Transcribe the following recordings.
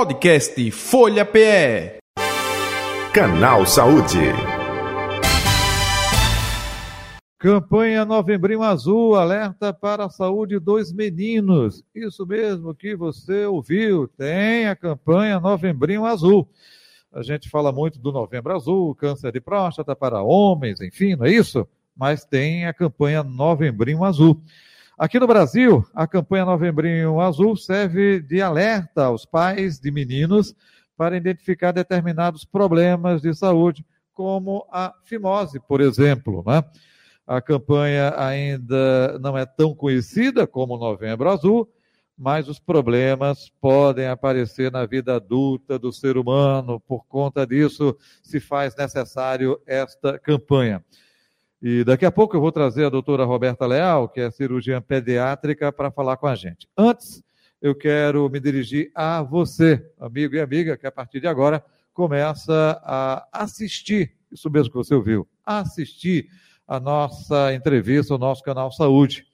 Podcast Folha PE. Canal Saúde. Campanha Novembrinho Azul alerta para a saúde dos meninos. Isso mesmo que você ouviu, tem a campanha Novembrinho Azul. A gente fala muito do Novembro Azul, câncer de próstata para homens, enfim, não é isso? Mas tem a campanha Novembrinho Azul. Aqui no Brasil, a campanha Novembrinho Azul serve de alerta aos pais de meninos para identificar determinados problemas de saúde, como a fimose, por exemplo, né? A campanha ainda não é tão conhecida como Novembro Azul, mas os problemas podem aparecer na vida adulta do ser humano. Por conta disso, se faz necessário esta campanha. E daqui a pouco eu vou trazer a doutora Roberta Leal, que é cirurgiã pediátrica, para falar com a gente. Antes, eu quero me dirigir a você, amigo e amiga, que a partir de agora começa a assistir, isso mesmo que você ouviu, assistir a nossa entrevista, o nosso canal Saúde,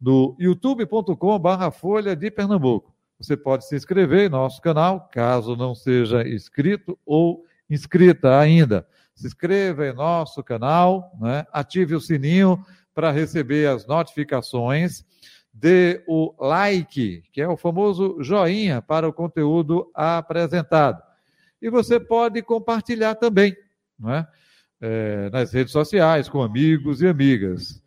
no youtube.com.br Folha de Pernambuco. Você pode se inscrever em nosso canal, caso não seja inscrito ou inscrita ainda. Se inscreva em nosso canal, né? ative o sininho para receber as notificações, dê o like, que é o famoso joinha para o conteúdo apresentado. E você pode compartilhar também, não é? é, nas redes sociais, com amigos e amigas.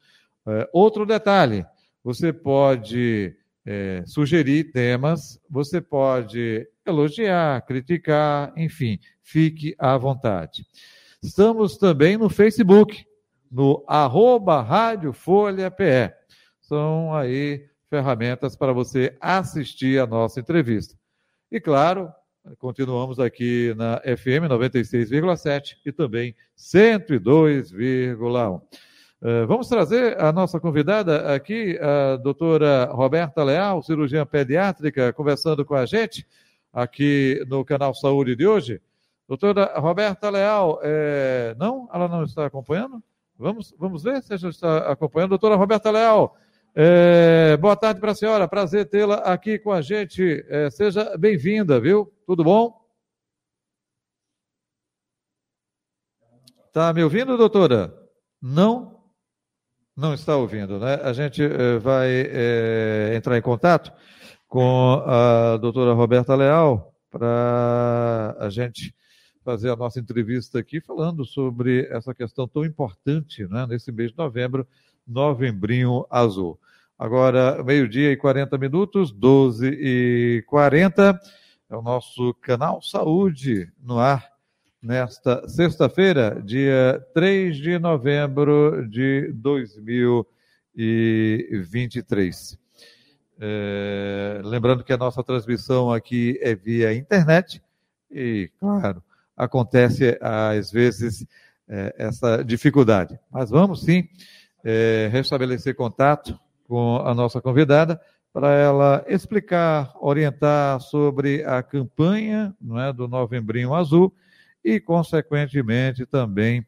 É, outro detalhe: você pode é, sugerir temas, você pode elogiar, criticar, enfim, fique à vontade. Estamos também no Facebook, no arroba Rádio Folha PE. São aí ferramentas para você assistir a nossa entrevista. E claro, Continuamos aqui na FM 96,7 e também 102,1. Uh, vamos trazer a nossa convidada aqui, a doutora Roberta Leal, cirurgiã pediátrica, conversando com a gente aqui no canal Saúde de hoje. Doutora Roberta Leal, é... não? Ela não está acompanhando? Vamos, vamos ver se ela está acompanhando. Doutora Roberta Leal, é, boa tarde para a senhora, prazer tê-la aqui com a gente. É, seja bem-vinda, viu? Tudo bom? Está me ouvindo, doutora? Não? Não está ouvindo, né? A gente é, vai é, entrar em contato com a doutora Roberta Leal para a gente fazer a nossa entrevista aqui falando sobre essa questão tão importante né, nesse mês de novembro Novembrinho Azul. Agora, meio-dia e 40 minutos, 12 e 40, é o nosso canal Saúde no ar, nesta sexta-feira, dia 3 de novembro de 2023. É, lembrando que a nossa transmissão aqui é via internet e, claro, acontece às vezes é, essa dificuldade. Mas vamos sim é, restabelecer contato com a nossa convidada para ela explicar, orientar sobre a campanha não é, do Novembrinho Azul e, consequentemente, também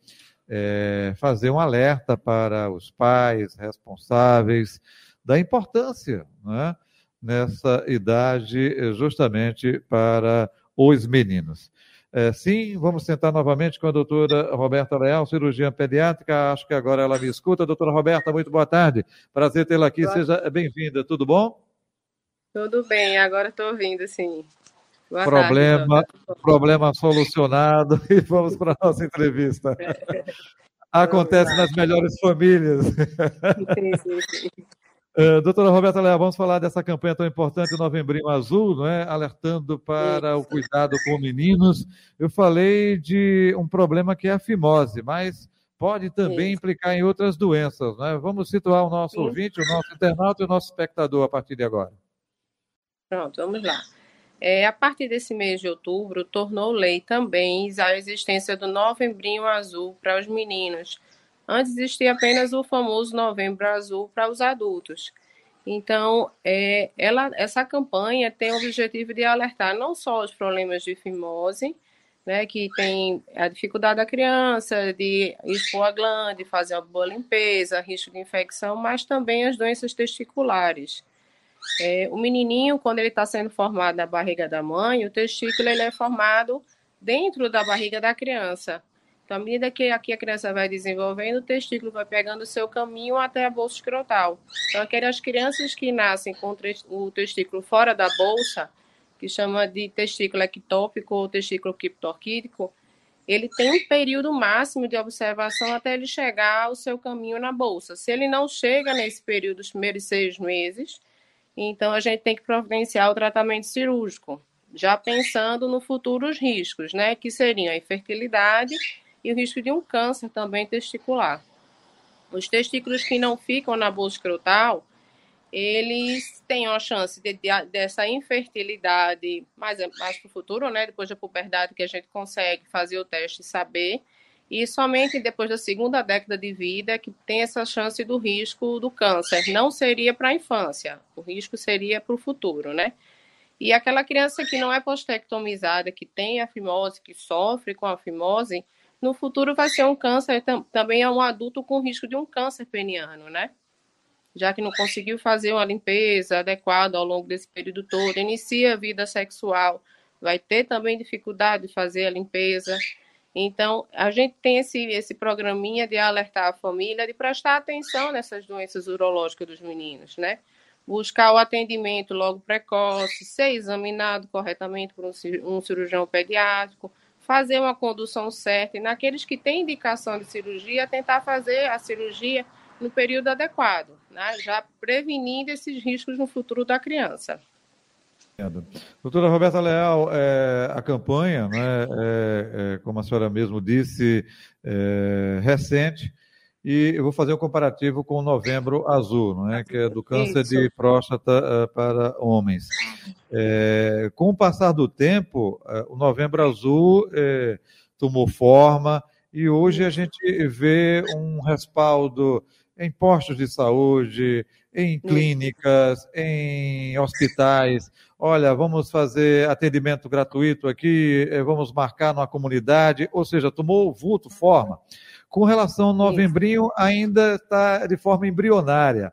é, fazer um alerta para os pais responsáveis da importância é, nessa idade, justamente para os meninos. É, sim, vamos sentar novamente com a doutora Roberta Leal, cirurgiã pediátrica. Acho que agora ela me escuta. Doutora Roberta, muito boa tarde. Prazer tê-la aqui. Boa. Seja bem-vinda. Tudo bom? Tudo bem, agora estou ouvindo, sim. Boa problema, tarde, problema solucionado e vamos para a nossa entrevista. Acontece nas melhores famílias. Sim, sim, sim. Uh, doutora Roberta Leal, vamos falar dessa campanha tão importante, Novembrinho Azul, não é? alertando para o cuidado com meninos. Eu falei de um problema que é a fimose, mas pode também implicar em outras doenças. Não é? Vamos situar o nosso ouvinte, o nosso internauta e o nosso espectador a partir de agora. Pronto, vamos lá. É, a partir desse mês de outubro, tornou lei também a existência do Novembrinho Azul para os meninos Antes existia apenas o famoso Novembro Azul para os adultos. Então, é, ela, essa campanha tem o objetivo de alertar não só os problemas de fimose, né, que tem a dificuldade da criança de expor a glande, fazer uma boa limpeza, risco de infecção, mas também as doenças testiculares. É, o menininho, quando ele está sendo formado na barriga da mãe, o testículo ele é formado dentro da barriga da criança. Então, à medida que aqui a criança vai desenvolvendo, o testículo vai pegando o seu caminho até a bolsa escrotal. Então, aquelas crianças que nascem com o testículo fora da bolsa, que chama de testículo ectópico ou testículo criptorquídico, ele tem um período máximo de observação até ele chegar ao seu caminho na bolsa. Se ele não chega nesse período, dos primeiros seis meses, então a gente tem que providenciar o tratamento cirúrgico, já pensando no futuros riscos, né, que seriam a infertilidade e o risco de um câncer também testicular. Os testículos que não ficam na bolsa escrotal, eles têm uma chance de, de, dessa infertilidade mais, mais para o futuro, né? Depois da puberdade que a gente consegue fazer o teste e saber. E somente depois da segunda década de vida que tem essa chance do risco do câncer. Não seria para a infância, o risco seria para o futuro, né? E aquela criança que não é postectomizada, que tem a fimose, que sofre com a fimose, no futuro vai ser um câncer, também é um adulto com risco de um câncer peniano, né? Já que não conseguiu fazer uma limpeza adequada ao longo desse período todo, inicia a vida sexual, vai ter também dificuldade de fazer a limpeza. Então, a gente tem esse, esse programinha de alertar a família, de prestar atenção nessas doenças urológicas dos meninos, né? Buscar o atendimento logo precoce, ser examinado corretamente por um cirurgião pediátrico, fazer uma condução certa e naqueles que têm indicação de cirurgia, tentar fazer a cirurgia no período adequado, né? já prevenindo esses riscos no futuro da criança. Doutora Roberta Leal, é, a campanha, né, é, é, como a senhora mesmo disse, é, recente, e eu vou fazer um comparativo com o Novembro Azul, não é? que é do câncer Isso. de próstata uh, para homens. É, com o passar do tempo, uh, o Novembro Azul tomou forma e hoje a gente vê um respaldo em postos de saúde, em clínicas, em hospitais. Olha, vamos fazer atendimento gratuito aqui, vamos marcar numa comunidade, ou seja, tomou vulto, forma. Com relação ao novembrinho, ainda está de forma embrionária.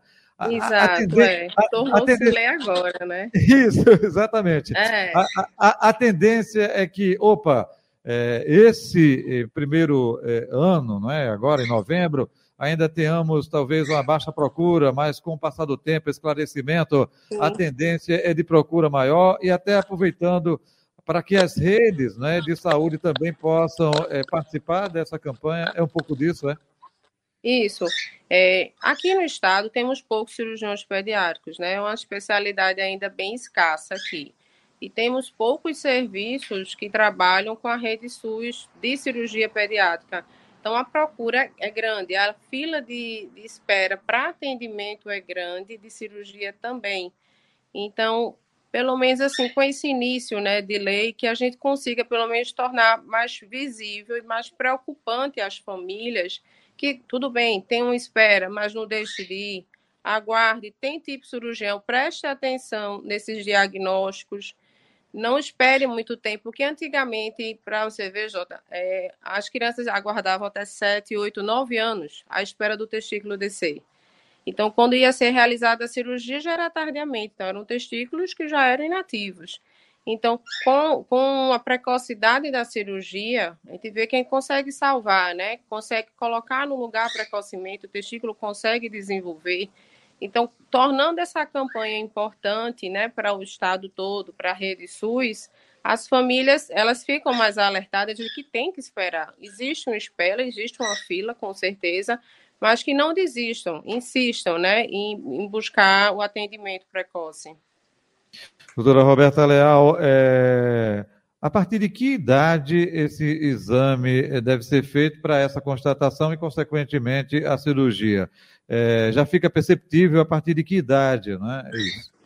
Exato, a, é. Tornou-se lei agora, né? Isso, exatamente. É. A, a, a, tendência é que, opa, é, esse eh, primeiro é, ano, não é? agora em novembro, ainda tenhamos talvez uma baixa procura, mas com o passar do tempo, esclarecimento, Sim. a tendência é de procura maior e até aproveitando para que as redes né, de saúde também possam é, participar dessa campanha. É um pouco disso, é? Isso. É, aqui no estado temos poucos cirurgiões pediátricos, né? É uma especialidade ainda bem escassa aqui. E temos poucos serviços que trabalham com a rede SUS de cirurgia pediátrica. Então a procura é grande, a fila de, de espera para atendimento é grande, de cirurgia também. Então, pelo menos assim, com esse início né, de lei, que a gente consiga pelo menos tornar mais visível e mais preocupante às famílias que, tudo bem, tem uma espera, mas não deixe de ir, aguarde, tem tipo cirurgião, preste atenção nesses diagnósticos, não espere muito tempo, porque antigamente, para você ver, Jota, é, as crianças aguardavam até 7, 8, 9 anos à espera do testículo descer. Então, quando ia ser realizada a cirurgia, já era tardiamente. Então, eram testículos que já eram inativos. Então, com, com a precocidade da cirurgia, a gente vê quem consegue salvar, né? Consegue colocar no lugar precocemente, o testículo consegue desenvolver. Então, tornando essa campanha importante, né, para o estado todo, para a rede SUS, as famílias elas ficam mais alertadas de que tem que esperar. Existe uma espera, existe uma fila, com certeza, mas que não desistam, insistam né, em, em buscar o atendimento precoce. Doutora Roberta Leal, é... a partir de que idade esse exame eh, deve ser feito para essa constatação e, consequentemente, a cirurgia? É, já fica perceptível a partir de que idade, não é? Isso.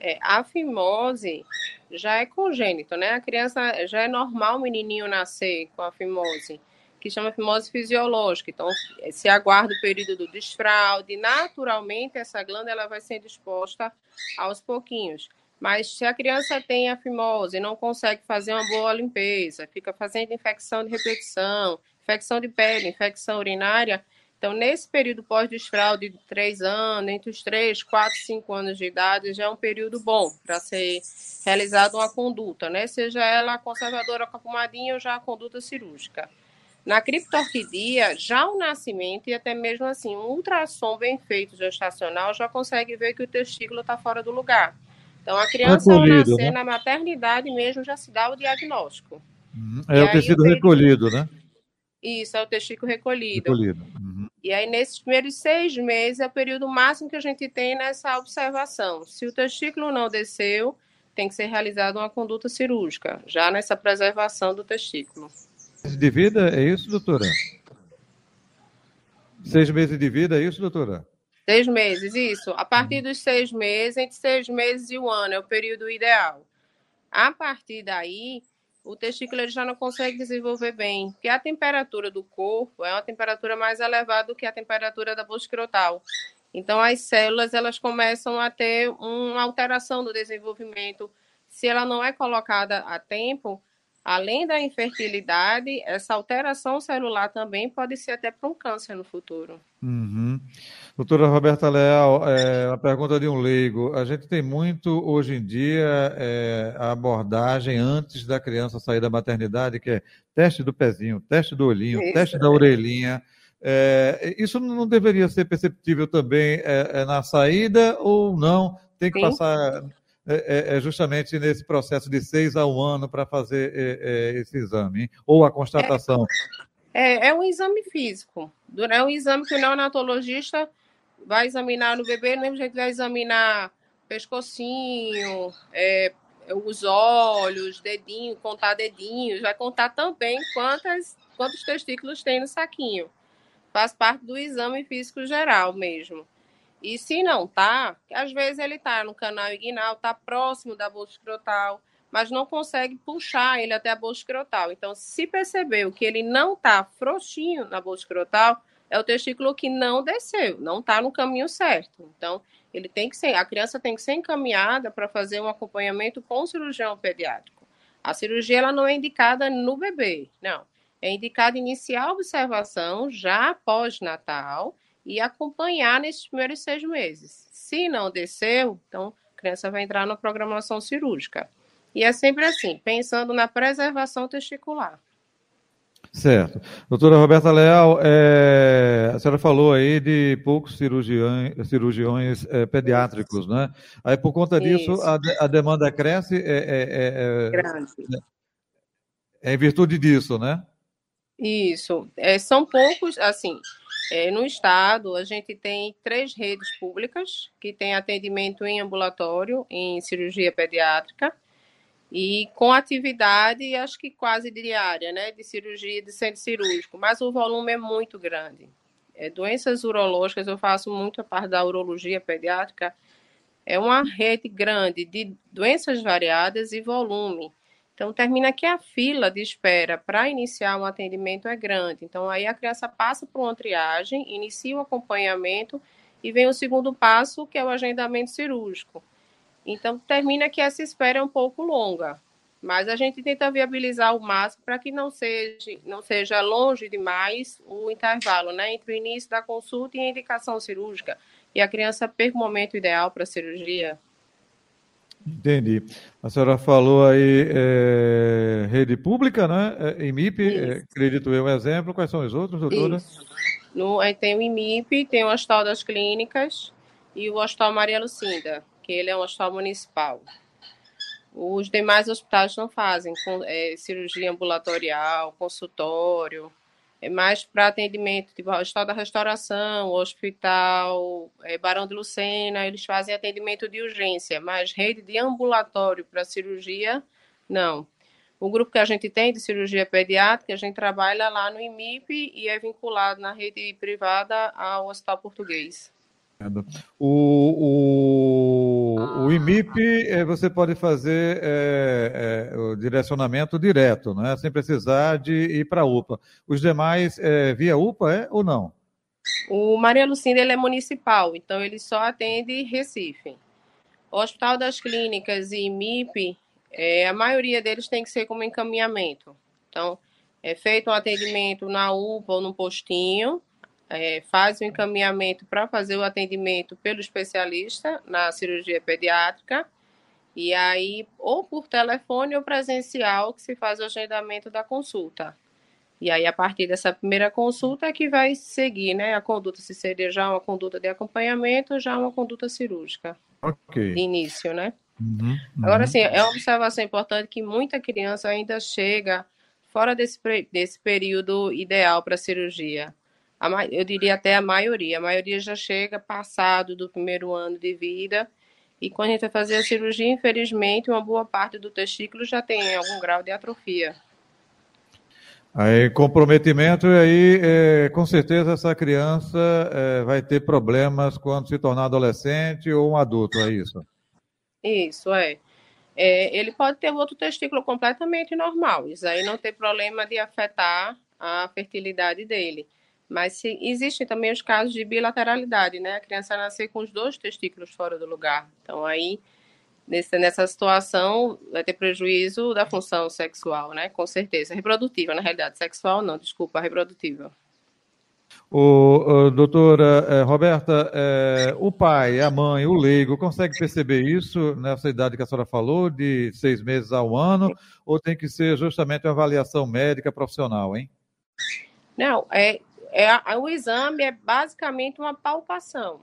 É, a fimose já é congênito, né? A criança já é normal o menininho nascer com a fimose que chama fimose fisiológica. Então, se aguarda o período do desfraude, naturalmente essa glândula ela vai ser disposta aos pouquinhos. Mas se a criança tem a fimose e não consegue fazer uma boa limpeza, fica fazendo infecção de repetição, infecção de pele, infecção urinária, Então, nesse período pós-desfraude de três anos, entre os três, quatro, cinco anos de idade, já é um período bom para ser realizada uma conduta, né? Seja ela conservadora com a pomadinha ou já a conduta cirúrgica. Na criptorquidia, já o nascimento e até mesmo assim, um ultrassom bem feito gestacional já consegue ver que o testículo está fora do lugar. Então, a criança, ao nascer né? na maternidade mesmo, já se dá o diagnóstico. Uhum. É e o tecido recolhido, né? Isso, é o testículo recolhido. recolhido. E aí, nesses primeiros seis meses, é o período máximo que a gente tem nessa observação. Se o testículo não desceu, tem que ser realizada uma conduta cirúrgica, já nessa preservação do testículo. De vida, é isso, doutora? Seis meses de vida, é isso, doutora? Seis meses, isso. A partir uhum. dos seis meses, entre seis meses e um ano, é o período ideal. A partir daí, o testículo ele já não consegue desenvolver bem, porque a temperatura do corpo é uma temperatura mais elevada do que a temperatura da bolsa escrotal. Então, as células elas começam a ter uma alteração do desenvolvimento. Se ela não é colocada a tempo, além da infertilidade, essa alteração celular também pode ser até para um câncer no futuro. Uhum. Doutora Roberta Leal, é, uma pergunta de um leigo. A gente tem muito, hoje em dia, é, a abordagem antes da criança sair da maternidade, que é teste do pezinho, teste do olhinho, isso, teste da orelhinha. É, isso não deveria ser perceptível também é, é na saída ou não? Tem que Sim. passar é, é, justamente nesse processo de seis a um ano para fazer esse exame, hein? ou a constatação? É, é um exame físico. É um exame que o neonatologista vai examinar no bebê, mesmo jeito vai examinar pescocinho, é, os olhos, dedinho, contar dedinhos, vai contar também quantas, quantos testículos tem no saquinho. Faz parte do exame físico geral mesmo. E se não tá, às vezes ele tá no canal inguinal, tá próximo da bolsa escrotal, mas não consegue puxar ele até a bolsa escrotal. Então, se percebeu que ele não tá frouxinho na bolsa escrotal, é o testículo que não desceu, não está no caminho certo. Então, ele tem que ser, a criança tem que ser encaminhada para fazer um acompanhamento com o cirurgião pediátrico. A cirurgia ela não é indicada no bebê, não. É indicada iniciar a observação já pós-natal e acompanhar nesses primeiros seis meses. Se não desceu, então a criança vai entrar na programação cirúrgica. E é sempre assim, pensando na preservação testicular. Certo. Doutora Roberta Leal, é, a senhora falou aí de poucos cirurgiões, cirurgiões é, pediátricos, né? Aí, por conta disso, a, a, demanda cresce. É, é, é, é Grande. É em virtude disso, né? Isso. são poucos, assim, no estado, a gente tem três redes públicas que têm atendimento em ambulatório, em cirurgia pediátrica, e com atividade, acho que quase diária, né, de cirurgia de centro cirúrgico, mas o volume é muito grande. É, doenças urológicas, eu faço muito a parte da urologia pediátrica, é uma rede grande de doenças variadas e volume. Então, termina que a fila de espera para iniciar um atendimento é grande. Então, aí a criança passa por uma triagem, inicia o acompanhamento e vem o segundo passo, que é o agendamento cirúrgico. Então, termina que essa espera é um pouco longa, mas a gente tenta viabilizar o máximo para que não seja, não seja longe demais o intervalo né, entre o início da consulta e a indicação cirúrgica, e a criança perca o momento ideal para a cirurgia. Entendi. A senhora falou aí é, rede pública, né? É, IMIP, é, acredito eu, um exemplo. Quais são os outros, doutora? Isso. No, aí tem o IMIP, tem o Hospital das Clínicas e o Hospital Maria Lucinda porque ele é um hospital municipal. Os demais hospitais não fazem é, cirurgia ambulatorial, consultório, é mais para atendimento, tipo Hospital da Restauração, Hospital é, Barão de Lucena, eles fazem atendimento de urgência, mas rede de ambulatório para cirurgia, não. O grupo que a gente tem de cirurgia pediátrica, a gente trabalha lá no IMIP e é vinculado na rede privada ao Hospital Português. O, o, o IMIP, eh, você pode fazer é, é, o direcionamento direto, né? sem precisar de ir para a UPA. Os demais, é, via UPA, é ou não? O Maria Lucinda ele é municipal, então ele só atende Recife. O Hospital das Clínicas e IMIP, a maioria deles tem que ser como encaminhamento. Então, é feito um atendimento na UPA ou no postinho, é, faz o encaminhamento para fazer o atendimento pelo especialista na cirurgia pediátrica, e aí, ou por telefone ou presencial, que se faz o agendamento da consulta. E aí, a partir dessa primeira consulta, é que vai seguir, né? A conduta, se seria já uma conduta de acompanhamento, já uma conduta cirúrgica. Ok. De início, né? Uhum, uhum. Agora, assim, é uma observação importante que muita criança ainda chega fora desse, desse período ideal para cirurgia a, eu diria até a maioria. A maioria já chega passado do primeiro ano de vida. E quando a gente vai fazer a cirurgia, infelizmente, uma boa parte do testículo já tem algum grau de atrofia. Aí, comprometimento, e aí, é, com certeza, essa criança é, vai ter problemas quando se tornar adolescente ou um adulto, é isso? Isso, é. é ele pode ter outro testículo completamente normal, isso aí não tem problema de afetar a fertilidade dele. Mas se, existem também os casos de bilateralidade, né? A criança nascer com os dois testículos fora do lugar. Então, aí, nesse, nessa situação, vai ter prejuízo da função sexual, né? Com certeza. Reprodutiva, na realidade. Sexual não, desculpa, reprodutiva. O, o doutora é, Roberta, é, o pai, a mãe, o leigo, consegue perceber isso nessa idade que a senhora falou, de seis meses ao ano, ou tem que ser justamente uma avaliação médica profissional, hein? Não, é, é, o exame é basicamente uma palpação.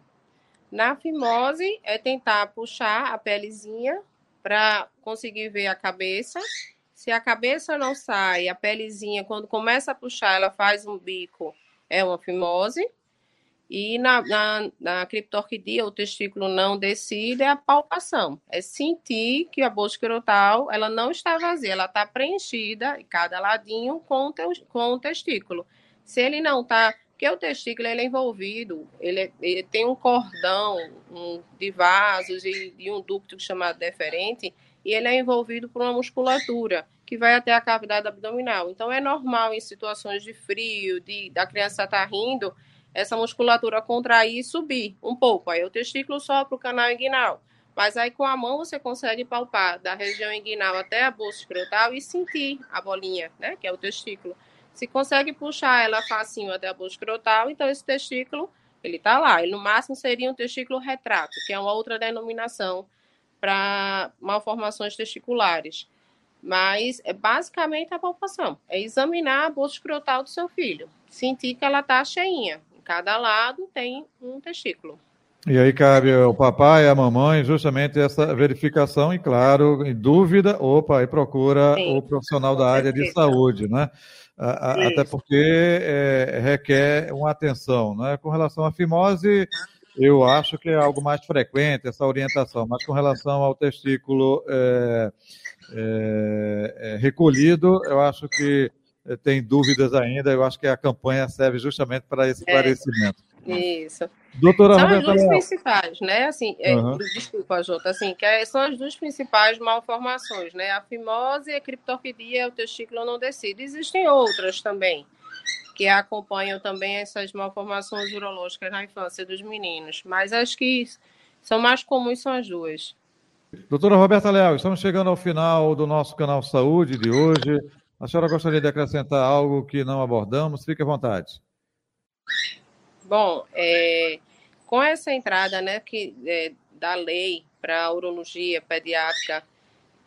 Na fimose é tentar puxar a pelezinha para conseguir ver a cabeça. Se a cabeça não sai, a pelezinha, quando começa a puxar, ela faz um bico, é uma fimose. E na, na, na criptorquidia, o testículo não decide, é a palpação. É sentir que a bolsa escrotal ela não está vazia, ela está preenchida, cada ladinho, com, com o testículo. Se ele não está. Porque o testículo ele é envolvido, ele, é, ele tem um cordão um, de vasos e, e um ducto chamado deferente, e ele é envolvido por uma musculatura que vai até a cavidade abdominal. Então é normal em situações de frio, de da criança estar tá rindo, essa musculatura contrair e subir um pouco. Aí o testículo sobe para o canal inguinal. Mas aí com a mão você consegue palpar da região inguinal até a bolsa escrotal e sentir a bolinha, né, que é o testículo. Se consegue puxar ela facinho até a bolsa escrotal, então esse testículo, ele está lá. Ele no máximo seria um testículo retrato, que é uma outra denominação para malformações testiculares. Mas é basicamente a palpação. É examinar a bolsa escrotal do seu filho. Sentir que ela está cheinha. Em cada lado tem um testículo. E aí cabe ao papai e à mamãe justamente essa verificação e, claro, em dúvida, opa, aí procura Sim, o profissional da área de saúde, né? até porque é, requer uma atenção. Né? Com relação à fimose, eu acho que é algo mais frequente essa orientação, mas com relação ao testículo é, é, recolhido, eu acho que tem dúvidas ainda, eu acho que a campanha serve justamente para esse é. esclarecimento. Isso. Doutora são as duas principais, né? Assim, é, uhum. desculpa, Jota, assim, que é, são as duas principais malformações, né? A fimose e a criptorquidia, o testículo não decide. Existem outras também que acompanham também essas malformações urológicas na infância dos meninos, mas acho que são mais comuns são as duas. Doutora Roberta Leal, estamos chegando ao final do nosso canal Saúde de hoje. A senhora gostaria de acrescentar algo que não abordamos? Fique à vontade. Bom, é, com essa entrada né, que, é, da lei para a urologia pediátrica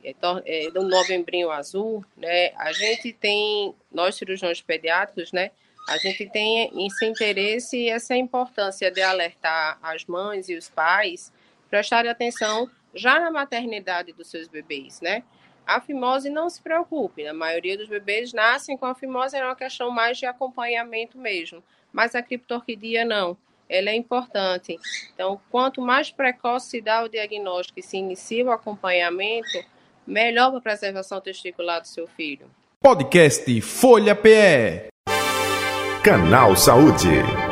é, é, do novembrinho azul, né, a gente tem, nós cirurgiões pediátricos, né, a gente tem esse interesse e essa importância de alertar as mães e os pais prestarem atenção já na maternidade dos seus bebês, né? A fimose não se preocupe, a maioria dos bebês nascem com a fimose, é uma questão mais de acompanhamento mesmo mas a criptorquidia não. Ela é importante. Então, quanto mais precoce se dá o diagnóstico e se inicia o acompanhamento, melhor para a preservação testicular do seu filho. Podcast Folha PE. Canal Saúde.